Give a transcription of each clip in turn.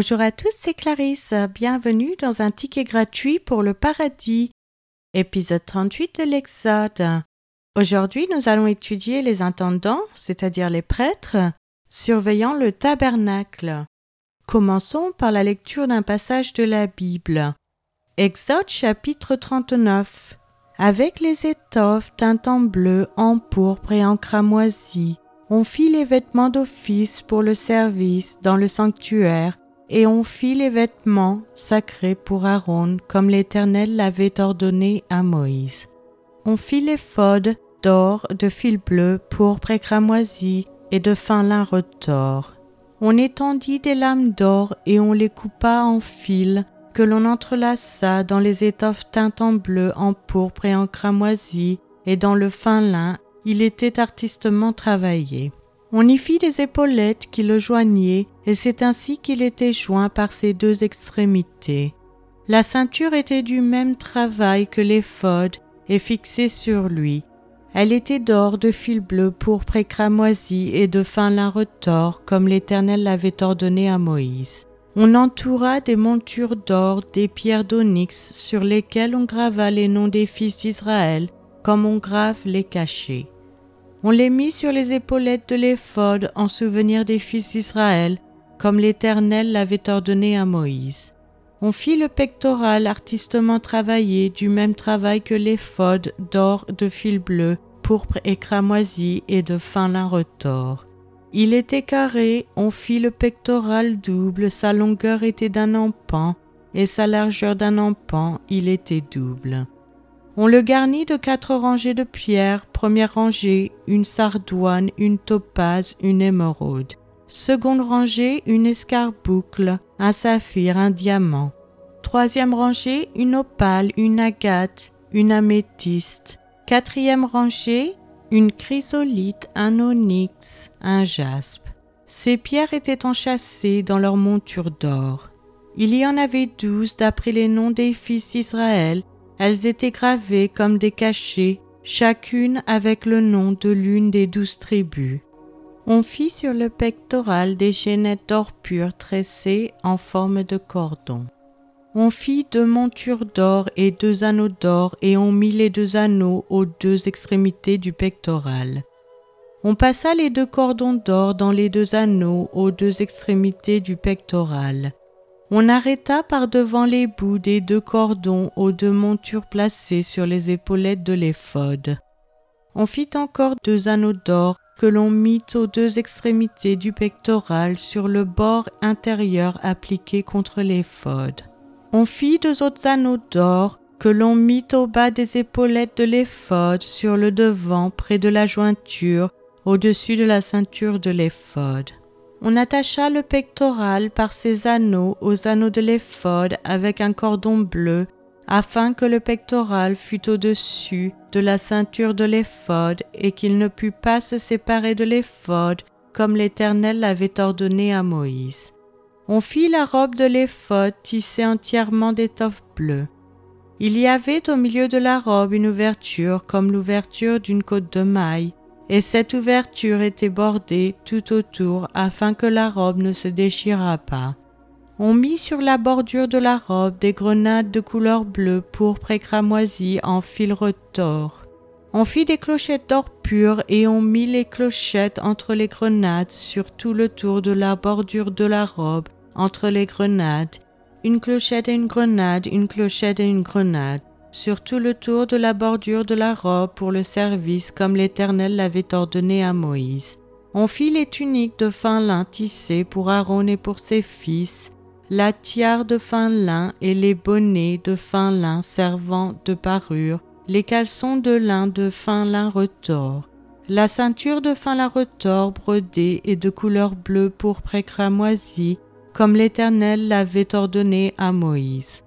Bonjour à tous, c'est Clarisse. Bienvenue dans un ticket gratuit pour le paradis. Épisode 38 de l'Exode. Aujourd'hui, nous allons étudier les intendants, c'est-à-dire les prêtres, surveillant le tabernacle. Commençons par la lecture d'un passage de la Bible. Exode chapitre 39. Avec les étoffes d'un temps bleu, en pourpre et en cramoisi, on fit les vêtements d'office pour le service dans le sanctuaire, et on fit les vêtements sacrés pour Aaron, comme l'Éternel l'avait ordonné à Moïse. On fit les fodes d'or, de fil bleu, pourpre et cramoisi, et de fin lin retors. On étendit des lames d'or et on les coupa en fils que l'on entrelaça dans les étoffes teintes en bleu, en pourpre et en cramoisi, et dans le fin lin, il était artistement travaillé. On y fit des épaulettes qui le joignaient, et c'est ainsi qu'il était joint par ses deux extrémités. La ceinture était du même travail que l'éphod et fixée sur lui. Elle était d'or, de fil bleu, pourpre et cramoisi et de fin lin retors, comme l'Éternel l'avait ordonné à Moïse. On entoura des montures d'or, des pierres d'onyx, sur lesquelles on grava les noms des fils d'Israël, comme on grave les cachets. On les mit sur les épaulettes de l'éphod en souvenir des fils d'Israël, comme l'Éternel l'avait ordonné à Moïse. On fit le pectoral artistement travaillé du même travail que l'éphod d'or de fil bleu, pourpre et cramoisi et de fin lin retors. Il était carré, on fit le pectoral double, sa longueur était d'un empan, et sa largeur d'un empan, il était double. On le garnit de quatre rangées de pierres, première rangée, une sardoine, une topaze, une émeraude. Seconde rangée, une escarboucle, un saphir, un diamant. Troisième rangée, une opale, une agate, une améthyste. Quatrième rangée, une chrysolite, un onyx, un jaspe. Ces pierres étaient enchâssées dans leur monture d'or. Il y en avait douze d'après les noms des fils d'Israël. Elles étaient gravées comme des cachets, chacune avec le nom de l'une des douze tribus. On fit sur le pectoral des chaînettes d'or pur tressées en forme de cordon. On fit deux montures d'or et deux anneaux d'or, et on mit les deux anneaux aux deux extrémités du pectoral. On passa les deux cordons d'or dans les deux anneaux aux deux extrémités du pectoral. On arrêta par devant les bouts des deux cordons aux deux montures placées sur les épaulettes de l'éphod. On fit encore deux anneaux d'or que l'on mit aux deux extrémités du pectoral sur le bord intérieur appliqué contre l'éphod. On fit deux autres anneaux d'or que l'on mit au bas des épaulettes de l'éphod sur le devant près de la jointure au-dessus de la ceinture de l'éphod. On attacha le pectoral par ses anneaux aux anneaux de l'éphod avec un cordon bleu afin que le pectoral fût au-dessus de la ceinture de l'éphod et qu'il ne pût pas se séparer de l'éphod comme l'Éternel l'avait ordonné à Moïse. On fit la robe de l'éphod tissée entièrement d'étoffe bleue. Il y avait au milieu de la robe une ouverture comme l'ouverture d'une côte de maille, et cette ouverture était bordée tout autour afin que la robe ne se déchirât pas. On mit sur la bordure de la robe des grenades de couleur bleue, pourpre et cramoisi en fil retors. On fit des clochettes d'or pur et on mit les clochettes entre les grenades sur tout le tour de la bordure de la robe entre les grenades, une clochette et une grenade, une clochette et une grenade, sur tout le tour de la bordure de la robe pour le service comme l'Éternel l'avait ordonné à Moïse. On fit les tuniques de fin lin tissées pour Aaron et pour ses fils, la tiare de fin lin et les bonnets de fin lin servant de parure, les caleçons de lin de fin lin retors, la ceinture de fin lin retors brodée et de couleur bleue pour cramoisi, comme l'Éternel l'avait ordonné à Moïse.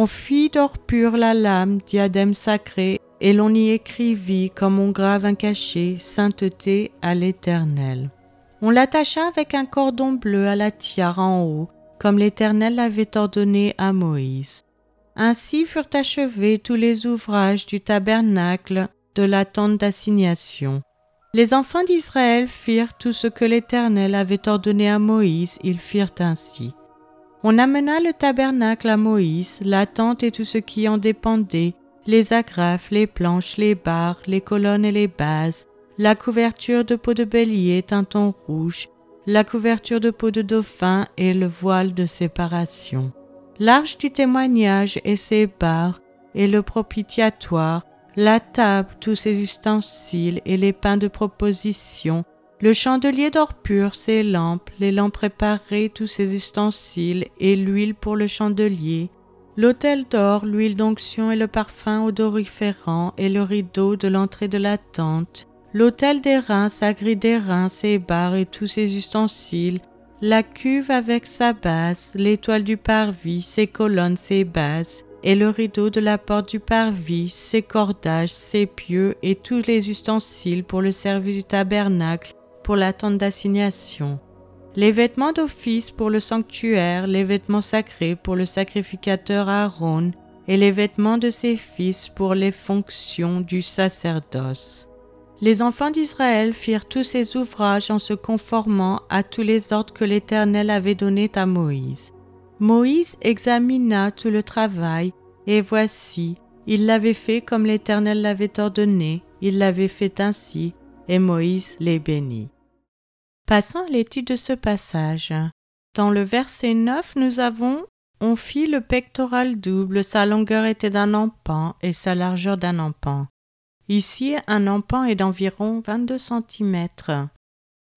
On fit d'or pur la lame, diadème sacré, et l'on y écrivit comme on grave un cachet, sainteté à l'Éternel. On l'attacha avec un cordon bleu à la tiare en haut, comme l'Éternel l'avait ordonné à Moïse. Ainsi furent achevés tous les ouvrages du tabernacle de la tente d'assignation. Les enfants d'Israël firent tout ce que l'Éternel avait ordonné à Moïse, ils firent ainsi. On amena le tabernacle à Moïse, la tente et tout ce qui en dépendait, les agrafes, les planches, les barres, les colonnes et les bases, la couverture de peau de bélier teinton rouge, la couverture de peau de dauphin et le voile de séparation. L'arche du témoignage et ses barres, et le propitiatoire, la table, tous ses ustensiles et les pains de proposition, le chandelier d'or pur, ses lampes, les lampes préparées, tous ses ustensiles et l'huile pour le chandelier, l'autel d'or, l'huile d'onction et le parfum odoriférant et le rideau de l'entrée de la tente, l'autel des reins, sa grille des reins, ses barres et tous ses ustensiles, la cuve avec sa base, l'étoile du parvis, ses colonnes, ses bases, et le rideau de la porte du parvis, ses cordages, ses pieux et tous les ustensiles pour le service du tabernacle, pour la tente d'assignation. Les vêtements d'office pour le sanctuaire, les vêtements sacrés pour le sacrificateur Aaron, et les vêtements de ses fils pour les fonctions du sacerdoce. Les enfants d'Israël firent tous ces ouvrages en se conformant à tous les ordres que l'Éternel avait donnés à Moïse. Moïse examina tout le travail, et voici, il l'avait fait comme l'Éternel l'avait ordonné, il l'avait fait ainsi, et Moïse les bénit. Passons à l'étude de ce passage. Dans le verset 9, nous avons On fit le pectoral double, sa longueur était d'un empan et sa largeur d'un empan. Ici, un empan est d'environ 22 cm.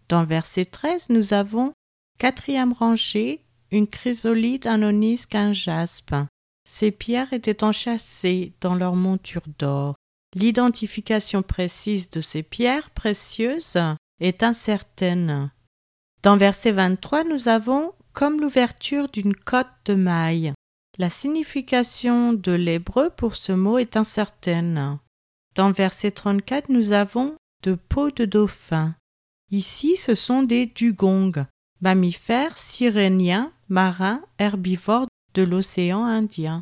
Dans verset 13, nous avons quatrième rangée, une chrysolite, un onisque, un jaspe. Ces pierres étaient enchâssées dans leur monture d'or. L'identification précise de ces pierres précieuses est incertaine. Dans verset 23, nous avons comme l'ouverture d'une cote de maille. La signification de l'hébreu pour ce mot est incertaine. Dans verset 34, nous avons de peau de dauphin. Ici, ce sont des dugongs, mammifères siréniens, marins, herbivores de l'océan Indien.